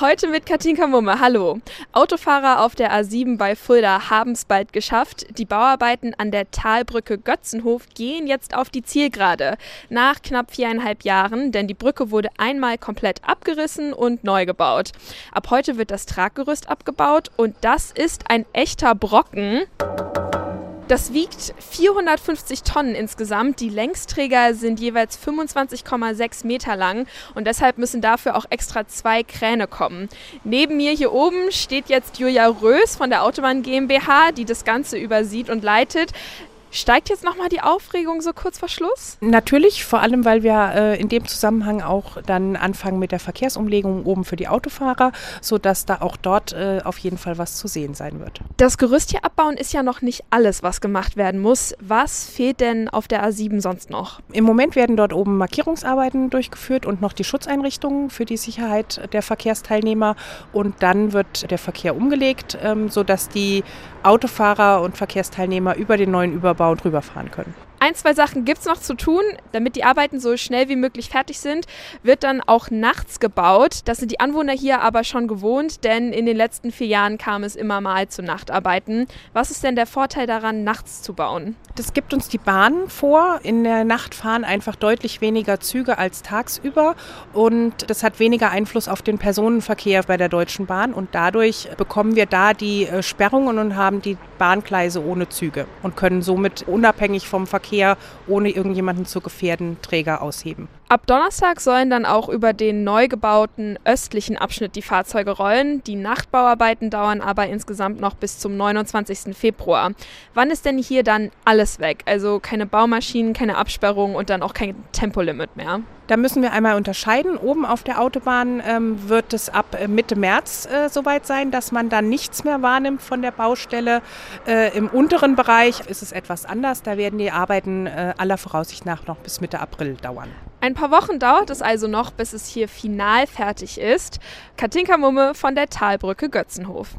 Heute mit Katinka Mumme. Hallo. Autofahrer auf der A7 bei Fulda haben es bald geschafft. Die Bauarbeiten an der Talbrücke Götzenhof gehen jetzt auf die Zielgerade. Nach knapp viereinhalb Jahren, denn die Brücke wurde einmal komplett abgerissen und neu gebaut. Ab heute wird das Traggerüst abgebaut und das ist ein echter Brocken. Das wiegt 450 Tonnen insgesamt. Die Längsträger sind jeweils 25,6 Meter lang und deshalb müssen dafür auch extra zwei Kräne kommen. Neben mir hier oben steht jetzt Julia Rös von der Autobahn GmbH, die das Ganze übersieht und leitet. Steigt jetzt nochmal die Aufregung so kurz vor Schluss? Natürlich, vor allem, weil wir äh, in dem Zusammenhang auch dann anfangen mit der Verkehrsumlegung oben für die Autofahrer, sodass da auch dort äh, auf jeden Fall was zu sehen sein wird. Das Gerüst hier abbauen ist ja noch nicht alles, was gemacht werden muss. Was fehlt denn auf der A7 sonst noch? Im Moment werden dort oben Markierungsarbeiten durchgeführt und noch die Schutzeinrichtungen für die Sicherheit der Verkehrsteilnehmer. Und dann wird der Verkehr umgelegt, ähm, sodass die Autofahrer und Verkehrsteilnehmer über den neuen Überbau drüber fahren können. Ein, zwei Sachen gibt es noch zu tun. Damit die Arbeiten so schnell wie möglich fertig sind, wird dann auch nachts gebaut. Das sind die Anwohner hier aber schon gewohnt, denn in den letzten vier Jahren kam es immer mal zu Nachtarbeiten. Was ist denn der Vorteil daran, nachts zu bauen? Das gibt uns die Bahn vor. In der Nacht fahren einfach deutlich weniger Züge als tagsüber und das hat weniger Einfluss auf den Personenverkehr bei der Deutschen Bahn und dadurch bekommen wir da die äh, Sperrungen und haben die Bahngleise ohne Züge und können somit unabhängig vom Verkehr, ohne irgendjemanden zu gefährden, Träger ausheben. Ab Donnerstag sollen dann auch über den neu gebauten östlichen Abschnitt die Fahrzeuge rollen. Die Nachtbauarbeiten dauern aber insgesamt noch bis zum 29. Februar. Wann ist denn hier dann alles weg? Also keine Baumaschinen, keine Absperrung und dann auch kein Tempolimit mehr? Da müssen wir einmal unterscheiden. Oben auf der Autobahn ähm, wird es ab äh, Mitte März äh, soweit sein, dass man dann nichts mehr wahrnimmt von der Baustelle. Äh, Im unteren Bereich ist es etwas anders. Da werden die Arbeiten äh, aller Voraussicht nach noch bis Mitte April dauern. Ein paar Wochen dauert es also noch, bis es hier final fertig ist. Katinka Mumme von der Talbrücke Götzenhof.